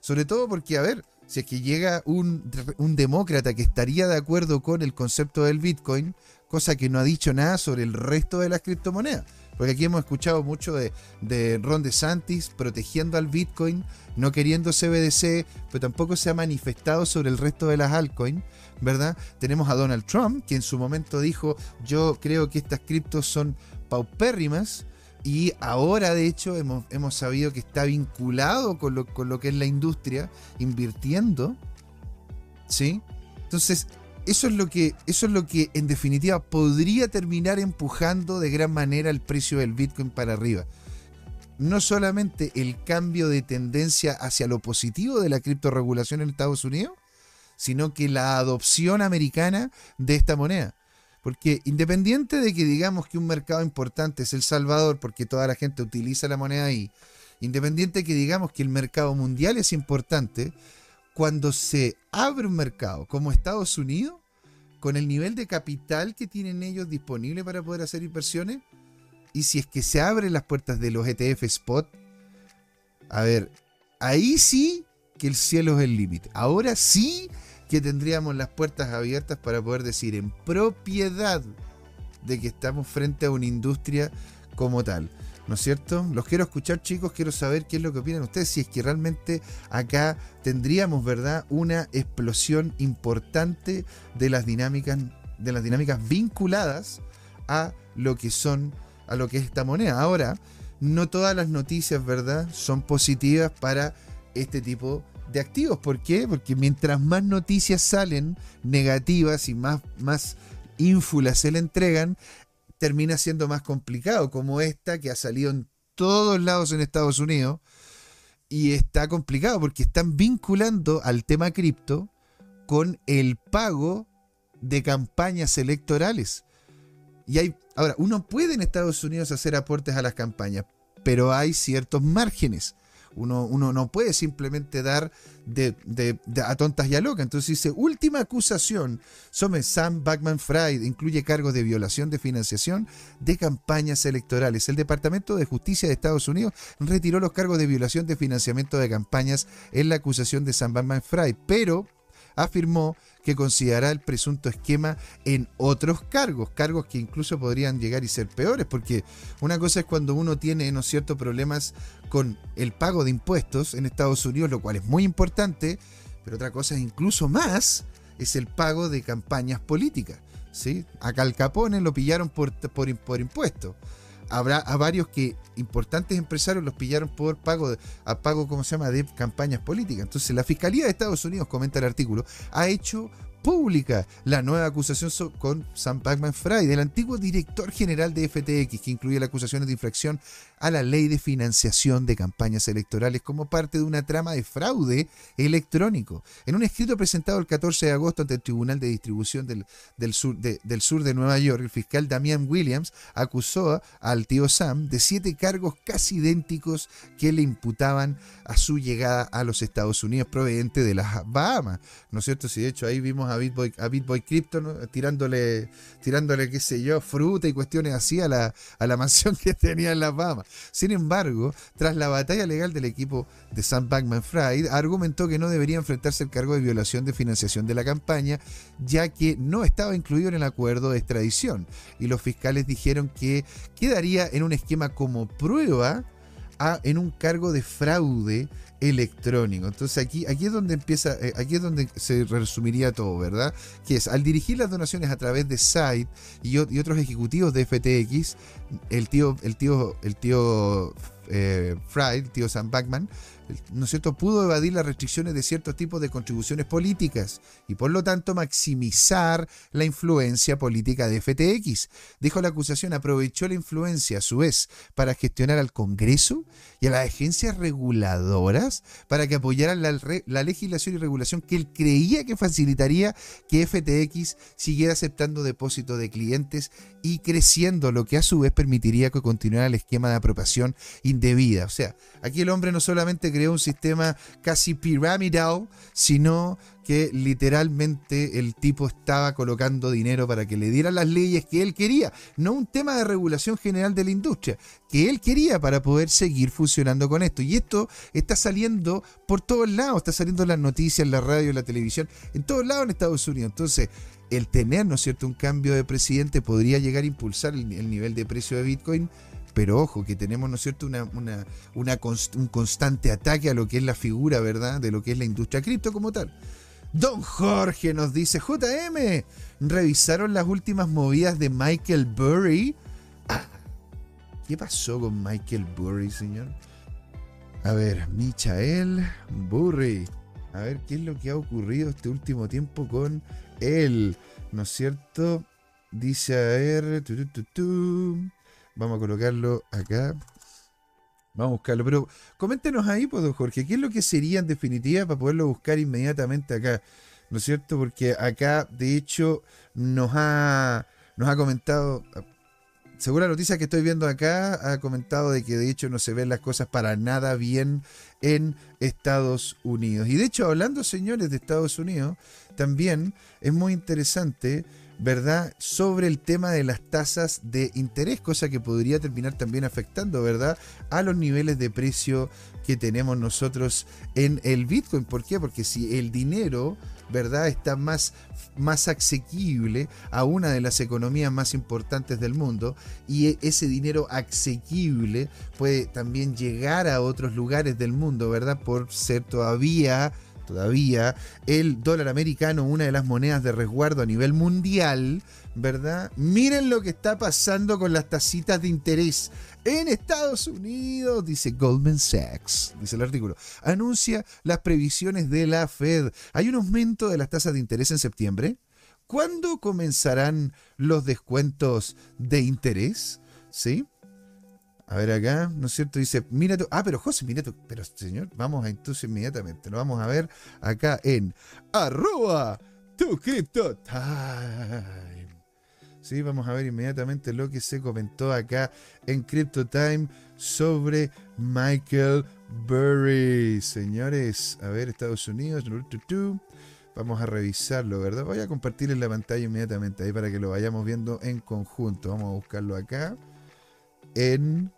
sobre todo porque, a ver, si es que llega un, demócrata que estaría de acuerdo con el concepto del Bitcoin, cosa que no ha dicho nada sobre el resto de las criptomonedas. Porque aquí hemos escuchado mucho de, de Ron DeSantis protegiendo al Bitcoin, no queriendo CBDC, pero tampoco se ha manifestado sobre el resto de las altcoins, ¿verdad? Tenemos a Donald Trump, que en su momento dijo, yo creo que estas criptos son paupérrimas, y ahora, de hecho, hemos, hemos sabido que está vinculado con lo, con lo, que es la industria, invirtiendo. ¿Sí? Entonces, eso es, lo que, eso es lo que, en definitiva, podría terminar empujando de gran manera el precio del Bitcoin para arriba. No solamente el cambio de tendencia hacia lo positivo de la criptoregulación en Estados Unidos, sino que la adopción americana de esta moneda. Porque independiente de que digamos que un mercado importante es El Salvador, porque toda la gente utiliza la moneda ahí, independiente de que digamos que el mercado mundial es importante, cuando se abre un mercado como Estados Unidos, con el nivel de capital que tienen ellos disponible para poder hacer inversiones, y si es que se abren las puertas de los ETF Spot, a ver, ahí sí que el cielo es el límite. Ahora sí que tendríamos las puertas abiertas para poder decir en propiedad de que estamos frente a una industria como tal. ¿No es cierto? Los quiero escuchar, chicos. Quiero saber qué es lo que opinan ustedes. Si es que realmente acá tendríamos, ¿verdad?, una explosión importante de las dinámicas, de las dinámicas vinculadas a lo que son, a lo que es esta moneda. Ahora, no todas las noticias, ¿verdad?, son positivas para este tipo de de activos. ¿Por qué? Porque mientras más noticias salen negativas y más, más ínfulas se le entregan, termina siendo más complicado, como esta que ha salido en todos lados en Estados Unidos. Y está complicado porque están vinculando al tema cripto con el pago de campañas electorales. Y hay, ahora, uno puede en Estados Unidos hacer aportes a las campañas, pero hay ciertos márgenes. Uno, no puede simplemente dar de, a tontas y a locas. Entonces dice, última acusación sobre Sam Backman Fried, incluye cargos de violación de financiación de campañas electorales. El Departamento de Justicia de Estados Unidos retiró los cargos de violación de financiamiento de campañas en la acusación de Sam Backman Fried, pero afirmó que considerará el presunto esquema en otros cargos, cargos que incluso podrían llegar y ser peores, porque una cosa es cuando uno tiene, ¿no cierto?, problemas con el pago de impuestos en Estados Unidos, lo cual es muy importante, pero otra cosa es incluso más, es el pago de campañas políticas. ¿sí? A Cal Capone lo pillaron por, por, por impuestos habrá a varios que importantes empresarios los pillaron por pago de, a pago, ¿cómo se llama?, de campañas políticas. Entonces, la Fiscalía de Estados Unidos, comenta el artículo, ha hecho pública la nueva acusación con Sam Pacman Fry, del antiguo director general de FTX, que incluye las acusaciones de infracción a la ley de financiación de campañas electorales como parte de una trama de fraude electrónico. En un escrito presentado el 14 de agosto ante el Tribunal de Distribución del, sur, de, del sur de Nueva York, el fiscal Damian Williams acusó al tío Sam de siete cargos casi idénticos que le imputaban a su llegada a los Estados Unidos proveniente de las Bahamas. ¿No es cierto? Si de hecho ahí vimos a BitBoy, a BitBoy Crypto tirándole, tirándole, qué sé yo, fruta y cuestiones así a la, a la mansión que tenía en las Bahamas. Sin embargo, tras la batalla legal del equipo de Sam Bankman Fried, argumentó que no debería enfrentarse al cargo de violación de financiación de la campaña, ya que no estaba incluido en el acuerdo de extradición. Y los fiscales dijeron que quedaría en un esquema como prueba a, en un cargo de fraude electrónico. Entonces aquí, aquí es donde empieza, eh, aquí es donde se resumiría todo, ¿verdad? Que es al dirigir las donaciones a través de Site y, otros ejecutivos de FTX, el tío, el tío, el tío eh, Fried, el tío Sam Backman, ¿no cierto?, pudo evadir las restricciones de ciertos tipos de contribuciones políticas y por lo tanto maximizar la influencia política de FTX. Dijo la acusación, aprovechó la influencia a su vez para gestionar al Congreso y a las agencias reguladoras para que apoyaran la, la legislación y regulación que él creía que facilitaría que FTX siguiera aceptando depósitos de clientes y creciendo, lo que a su vez permitiría que continuara el esquema de apropiación indebida. O sea, aquí el hombre no solamente creó un sistema casi piramidal, sino que literalmente el tipo estaba colocando dinero para que le dieran las leyes que él quería, no un tema de regulación general de la industria, que él quería para poder seguir funcionando con esto. Y esto está saliendo por todos lados, está saliendo en las noticias, en la radio, en la televisión, en todos lados en Estados Unidos. Entonces, el tener, ¿no es cierto?, un cambio de presidente podría llegar a impulsar el, nivel de precio de Bitcoin, pero ojo, que tenemos, ¿no es cierto?, un constante ataque a lo que es la figura, ¿verdad?, de lo que es la industria cripto como tal. Don Jorge nos dice, JM, ¿revisaron las últimas movidas de Michael Burry? Ah, ¿Qué pasó con Michael Burry, señor? A ver, Michael Burry. A ver, ¿qué es lo que ha ocurrido este último tiempo con él, ¿no es cierto? Dice, a ver, vamos a colocarlo acá. Vamos a buscarlo, pero coméntenos ahí, pues, don Jorge, ¿qué es lo que sería en definitiva para poderlo buscar inmediatamente acá? ¿No es cierto? Porque acá, de hecho, nos ha, nos ha comentado, según la noticia que estoy viendo acá, ha comentado de que de hecho no se ven las cosas para nada bien en Estados Unidos. Y de hecho, hablando, señores, de Estados Unidos, también es muy interesante, ¿verdad?, sobre el tema de las tasas de interés, cosa que podría terminar también afectando, ¿verdad?, a los niveles de precio que tenemos nosotros en el Bitcoin. ¿Por qué? Porque si el dinero, ¿verdad?, está más, más asequible a una de las economías más importantes del mundo y e, ese dinero asequible puede también llegar a otros lugares del mundo, ¿verdad?, por ser todavía todavía el dólar americano, una de las monedas de resguardo a nivel mundial, ¿verdad? Miren lo que está pasando con las tasitas de interés en Estados Unidos, dice Goldman Sachs, dice el artículo. Anuncia las previsiones de la Fed. Hay un aumento de las tasas de interés en septiembre. ¿Cuándo comenzarán los descuentos de interés? ¿Sí? A ver acá, ¿no es cierto? Dice, mira tú. Ah, pero José, mira tú. Pero señor, vamos a entonces inmediatamente. Lo vamos a ver acá en arroba tu crypto time. Sí, vamos a ver inmediatamente lo que se comentó acá en Crypto Time sobre Michael Burry. Señores, a ver, Estados Unidos. Vamos a revisarlo, ¿verdad? Voy a compartir en la pantalla inmediatamente ahí para que lo vayamos viendo en conjunto. Vamos a buscarlo acá en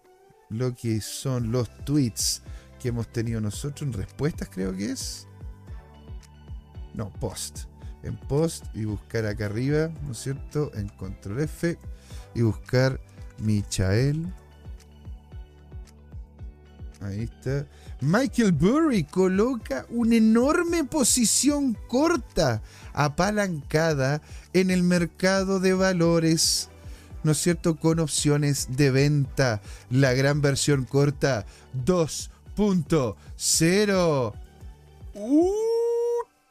lo que son los tweets que hemos tenido nosotros en respuestas, creo que es. No, post. En post y buscar acá arriba, ¿no es cierto? En control F y buscar Michael. Ahí está. Michael Burry coloca una enorme posición corta, apalancada en el mercado de valores ¿no es cierto?, con opciones de venta. La gran versión corta 2.0. ¡Uh!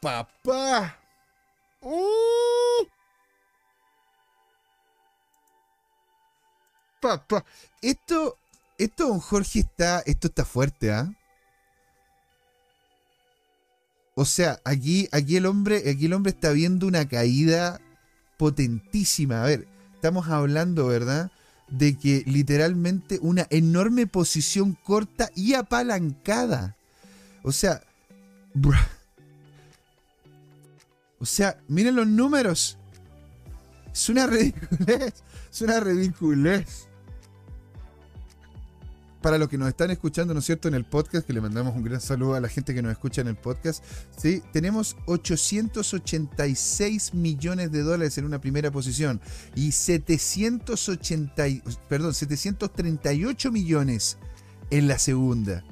¡Papá! ¡Uh! Papá. Esto esto, don Jorge, está, esto está fuerte, ¿ah? O sea, aquí, aquí, el hombre, aquí el hombre está viendo una caída potentísima. A ver, estamos hablando, ¿verdad? De que literalmente una enorme posición corta y apalancada. O sea, o sea, miren los números. Es una ridiculez. Es una ridiculez para los que nos están escuchando, ¿no es cierto?, en el podcast, que le mandamos un gran saludo a la gente que nos escucha en el podcast, ¿sí? Tenemos 886 millones de dólares en una primera posición y 780, perdón, 738 millones en la segunda.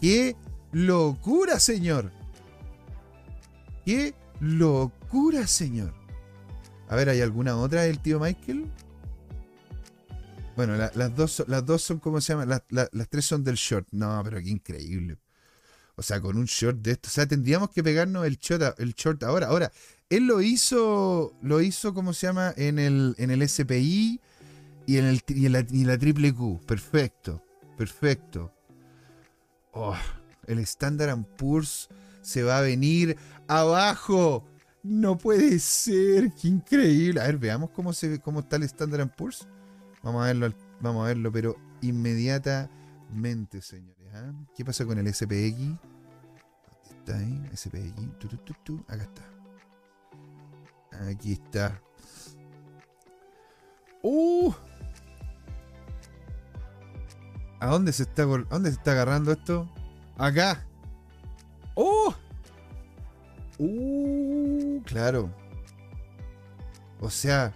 ¡Qué locura, señor! ¡Qué locura, señor! A ver, ¿hay alguna otra del tío Michael? Bueno, las, dos, las dos son, ¿cómo se llama? las tres son del short. No, pero qué increíble. O sea, con un short de esto. O sea, tendríamos que pegarnos el short, el short ahora. Ahora, él lo hizo, lo hizo, ¿cómo se llama? En el, en el SPI y en, la triple Q. Perfecto, perfecto. Oh, el Standard Poor's se va a venir abajo. No puede ser, qué increíble. A ver, veamos cómo, se, cómo está el Standard Poor's. Vamos a verlo, vamos a verlo, pero inmediatamente, señores. ¿ah? ¿Qué pasa con el SPX? ¿Dónde está ahí? SPX. Acá está. Aquí está. ¡Uh! ¿A dónde se está, dónde se está agarrando esto? Acá. ¡Uh! ¡Uh! Claro. O sea,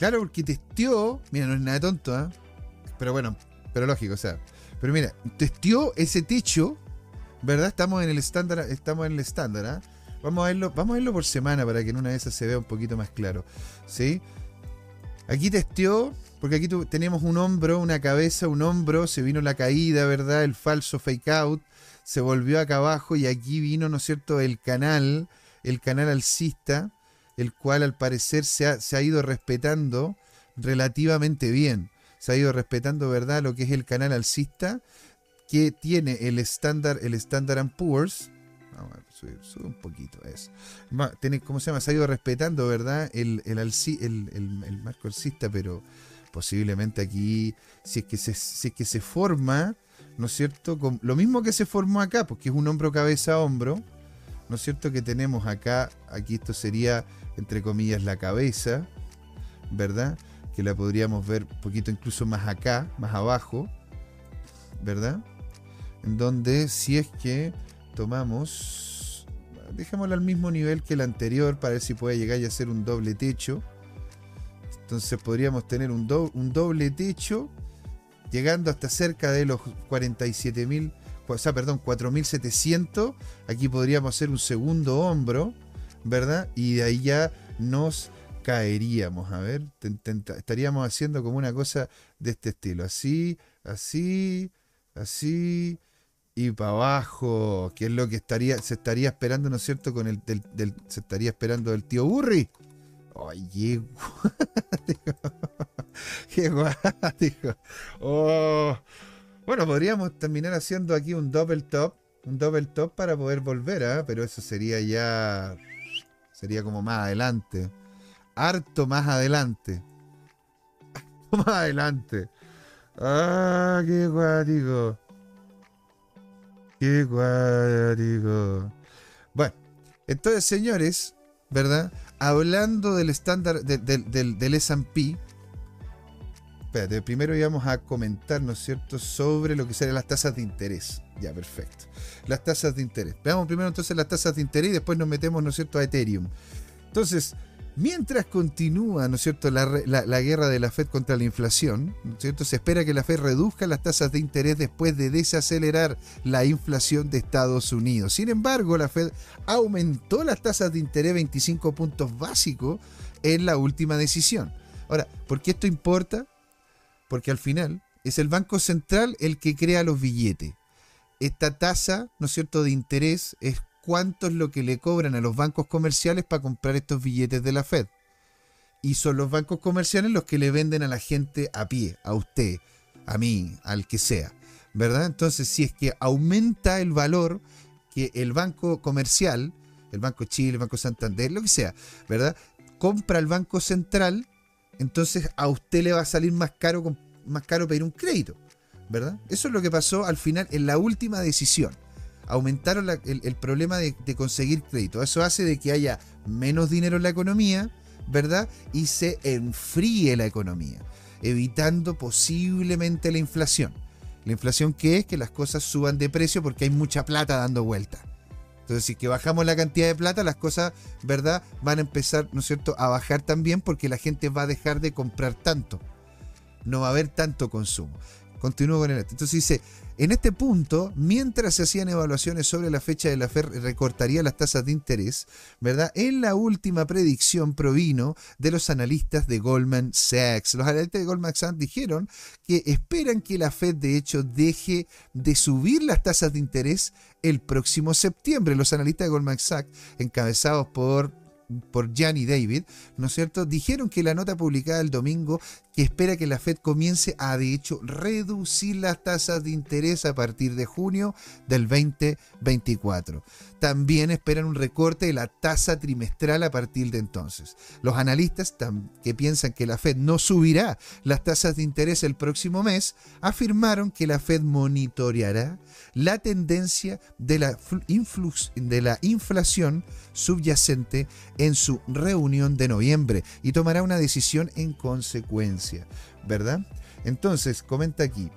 Claro, porque testió. Mira, no es nada tonto, ¿eh? Pero bueno, pero lógico, o sea. Pero mira, testió ese techo, ¿verdad? Estamos en el estándar, estamos en el estándar, ¿ah? Vamos a verlo, vamos a verlo por semana para que en una de esas se vea un poquito más claro. ¿Sí? Aquí testió, porque aquí tenemos un hombro, una cabeza, un hombro, se vino la caída, ¿verdad? El falso fake out, se volvió acá abajo y aquí vino, ¿no es cierto?, el canal, el canal alcista, el cual al parecer se ha, ido respetando relativamente bien. Se ha ido respetando, ¿verdad?, lo que es el canal alcista que tiene el estándar, el Standard Poor's. Vamos a subir, un poquito eso. Tiene, ¿Cómo se llama? Se ha ido respetando, ¿verdad? El, el, el, marco alcista, pero posiblemente aquí, si es que se, si es que se forma, ¿no es cierto? Lo mismo que se formó acá, porque es un hombro cabeza hombro, ¿no es cierto? Que tenemos acá, aquí esto sería entre comillas, la cabeza, ¿verdad? Que la podríamos ver un poquito incluso más acá, más abajo, ¿verdad? En donde si es que tomamos, dejémoslo al mismo nivel que el anterior para ver si puede llegar a ser un doble techo. Entonces podríamos tener un, un doble techo llegando hasta cerca de los 47.000, o sea, perdón, 4.700. Aquí podríamos hacer un segundo hombro, ¿verdad? Y de ahí ya nos caeríamos, a ver, estaríamos haciendo como una cosa de este estilo, así, así, así y para abajo, que es lo que estaría, se estaría esperando, ¿no es cierto? Con el del, se estaría esperando del tío Burry. Oye, qué guático. Oh. Bueno, podríamos terminar haciendo aquí un double top, un double top para poder volver, ¿ah? pero eso sería ya Sería como más adelante. Harto más adelante. Harto más adelante. Ah, qué guático. Qué guático. Bueno, entonces, señores, ¿verdad? Hablando del estándar del, del, del SP, espérate, primero íbamos a comentar, ¿no es cierto?, sobre lo que serían las tasas de interés. Ya, perfecto. Las tasas de interés. Veamos primero entonces las tasas de interés y después nos metemos, ¿no es cierto?, a Ethereum. Entonces, mientras continúa, ¿no es cierto?, la, guerra de la Fed contra la inflación, ¿no es cierto?, se espera que la Fed reduzca las tasas de interés después de desacelerar la inflación de Estados Unidos. Sin embargo, la Fed aumentó las tasas de interés 25 puntos básicos en la última decisión. Ahora, ¿por qué esto importa? Porque al final es el Banco Central el que crea los billetes esta tasa, ¿no es cierto?, de interés es cuánto es lo que le cobran a los bancos comerciales para comprar estos billetes de la Fed. Y son los bancos comerciales los que le venden a la gente a pie, a usted, a mí, al que sea, ¿verdad? Entonces, si es que aumenta el valor que el banco comercial, el Banco Chile, el Banco Santander, lo que sea, ¿verdad? Compra el Banco Central, entonces a usted le va a salir más caro, más caro pedir un crédito, ¿verdad? Eso es lo que pasó al final en la última decisión. Aumentaron el, problema de, de conseguir crédito. Eso hace de que haya menos dinero en la economía, ¿verdad? Y se enfríe la economía, evitando posiblemente la inflación. La inflación que es que las cosas suban de precio porque hay mucha plata dando vuelta. Entonces, si que bajamos la cantidad de plata, las cosas, ¿verdad? Van a empezar, ¿no es cierto?, a bajar también porque la gente va a dejar de comprar tanto. No va a haber tanto consumo. Continúo con el... Entonces dice, en este punto, mientras se hacían evaluaciones sobre la fecha de la FED recortaría las tasas de interés, ¿verdad? En la última predicción provino de los analistas de Goldman Sachs. Los analistas de Goldman Sachs dijeron que esperan que la Fed de hecho deje de subir las tasas de interés el próximo septiembre. Los analistas de Goldman Sachs, encabezados por por Gianni David, ¿no es cierto? Dijeron que la nota publicada el domingo que espera que la Fed comience a, de reducir las tasas de interés a partir de junio del 2024. También esperan un recorte de la tasa trimestral a partir de entonces. Los analistas que piensan que la Fed no subirá las tasas de interés el próximo mes, afirmaron que la Fed monitoreará la tendencia de la inflación subyacente en su reunión de noviembre y tomará una decisión en consecuencia, ¿verdad? Entonces, comenta aquí.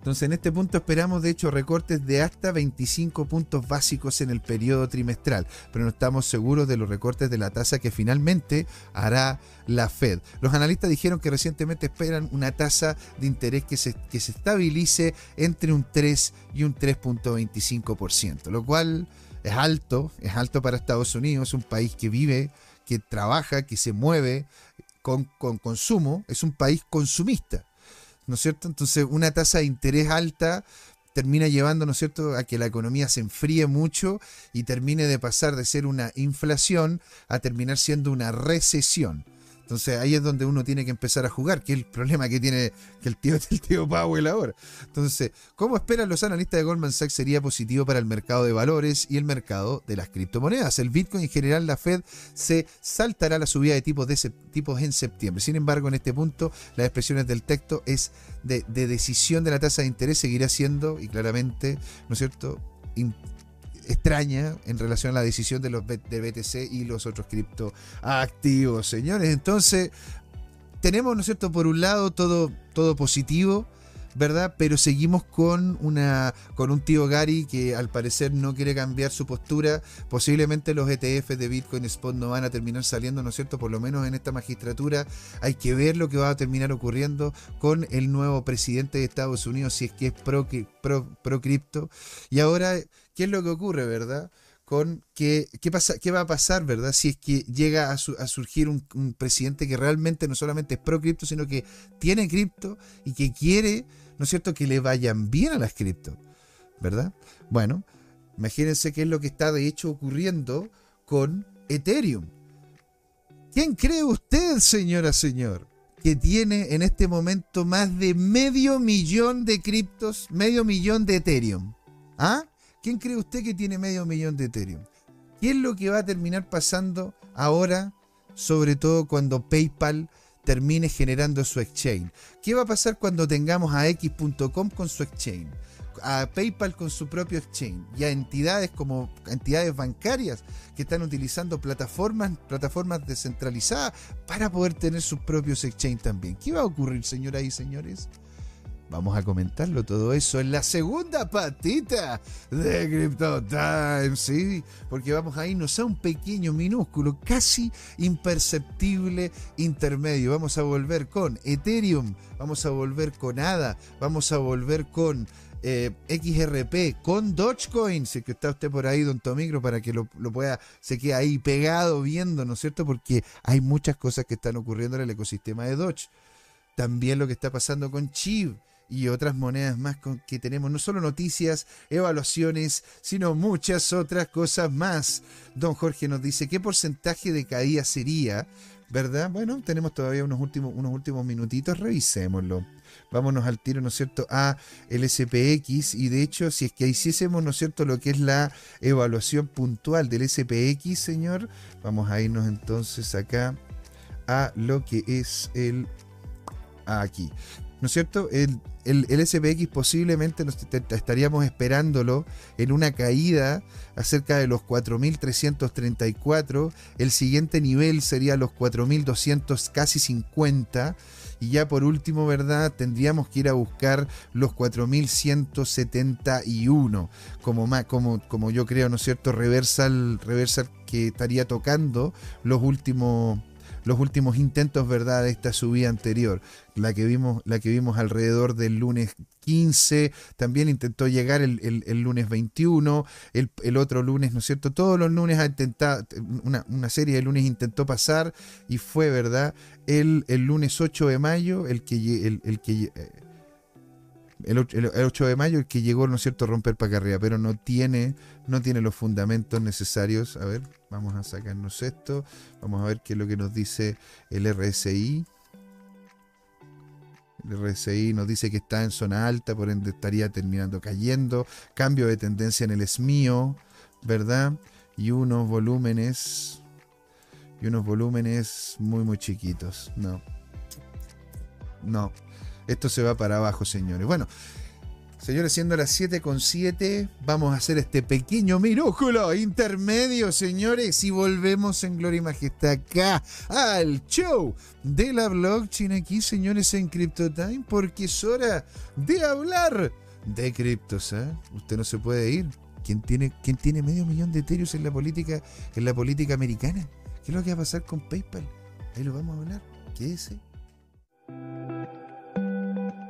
Entonces, en este punto esperamos, de hecho, recortes de hasta 25 puntos básicos en el periodo trimestral, pero no estamos seguros de los recortes de la tasa que finalmente hará la Fed. Los analistas dijeron que recientemente esperan una tasa de interés que se, que se estabilice entre un 3 y un 3.25%, lo cual es alto, es alto para Estados Unidos, un país que vive, que trabaja, que se mueve con, consumo, es un país consumista, ¿no es cierto? Entonces una tasa de interés alta termina llevando, ¿no es cierto?, a que la economía se enfríe mucho y termine de pasar de ser una inflación a terminar siendo una recesión. Entonces ahí es donde uno tiene que empezar a jugar, que es el problema que tiene que el tío, el tío Powell ahora. Entonces, ¿cómo esperan los analistas de Goldman Sachs sería positivo para el mercado de valores y el mercado de las criptomonedas? El Bitcoin en general, la Fed se saltará la subida de tipos, de tipos en septiembre. Sin embargo, en este punto, las expresiones del texto es de, de decisión de la tasa de interés seguirá siendo, y claramente, ¿no es cierto?, extraña en relación a la decisión de los de BTC y los otros criptoactivos, señores. Entonces, tenemos, ¿no es cierto?, por un lado todo, todo positivo, ¿verdad? Pero seguimos con una con un tío Gary que al parecer no quiere cambiar su postura. Posiblemente los ETF de Bitcoin Spot no van a terminar saliendo, ¿no es cierto? Por lo menos en esta magistratura hay que ver lo que va a terminar ocurriendo con el nuevo presidente de Estados Unidos, si es que es pro, pro, pro cripto. Y ahora ¿Qué es lo que ocurre, verdad? Con qué, pasa, qué va a pasar, ¿verdad? Si es que llega a, surgir un, presidente que realmente no solamente es pro cripto, sino que tiene cripto y que quiere, ¿no es cierto?, que le vayan bien a las cripto, ¿verdad? Bueno, imagínense qué es lo que está de hecho ocurriendo con Ethereum. ¿Quién cree usted, señora, señor, que tiene en este momento más de medio millón de criptos, medio millón de Ethereum? ¿Ah? ¿Quién cree usted que tiene medio millón de Ethereum? ¿Qué es lo que va a terminar pasando ahora, sobre todo cuando PayPal termine generando su exchange? ¿Qué va a pasar cuando tengamos a X.com con su exchange? a PayPal con su propio exchange y a entidades como entidades bancarias que están utilizando plataformas, plataformas descentralizadas para poder tener sus propios exchange también. ¿Qué va a ocurrir, señoras y señores? Vamos a comentarlo todo eso en la segunda patita de Crypto Time, sí, porque vamos a irnos a un pequeño, minúsculo, casi imperceptible intermedio. Vamos a volver con Ethereum, vamos a volver con ADA, vamos a volver con eh, XRP, con Dogecoin, si que está usted por ahí, don Tomicro, para que lo, lo, pueda, se quede ahí pegado viendo, ¿no es cierto? Porque hay muchas cosas que están ocurriendo en el ecosistema de Doge. También lo que está pasando con Chiv y otras monedas más que tenemos no solo noticias, evaluaciones, sino muchas otras cosas más. Don Jorge nos dice, ¿qué porcentaje de caída sería? ¿Verdad? Bueno, tenemos todavía unos últimos, unos últimos minutitos, revisémoslo. Vámonos al tiro, ¿no es cierto?, a el SPX y de hecho, si es que hiciésemos, ¿no es cierto?, lo que es la evaluación puntual del SPX, señor, vamos a irnos entonces acá a lo que es el aquí. ¿No es cierto? El, el, SPX posiblemente nos estaríamos esperándolo en una caída acerca de los 4.334. El siguiente nivel sería los 4.200, casi 50. Y ya por último, ¿verdad? Tendríamos que ir a buscar los 4.171 como, como, como yo creo, ¿no es cierto? Reversal, reversal que estaría tocando los últimos los últimos intentos, ¿verdad?, de esta subida anterior. La que vimos, la que vimos alrededor del lunes 15, también intentó llegar el, lunes 21, el, otro lunes, ¿no es cierto? Todos los lunes ha intentado, una, serie de lunes intentó pasar y fue, ¿verdad? El, lunes 8 de mayo, el que, el, que eh, el, 8 de mayo el que llegó, ¿no es cierto?, romper para acá arriba, pero no tiene, no tiene los fundamentos necesarios. A ver, vamos a sacarnos esto. Vamos a ver qué es lo que nos dice el RSI. El RSI nos dice que está en zona alta, por ende estaría terminando cayendo. Cambio de tendencia en el SMIO, ¿verdad? Y unos volúmenes. Y unos volúmenes muy, muy chiquitos. No. No. Esto se va para abajo, señores. Bueno, señores, siendo las 7 con 7, vamos a hacer este pequeño minúsculo intermedio, señores, y volvemos en Gloria y Majestad acá al show de la blockchain aquí, señores, en CryptoTime, porque es hora de hablar de criptos. ¿eh? Usted no se puede ir. ¿Quién tiene, ¿Quién tiene medio millón de Ethereum en la política, en la política americana? ¿Qué es lo que va a pasar con PayPal? Ahí lo vamos a hablar. Quédese.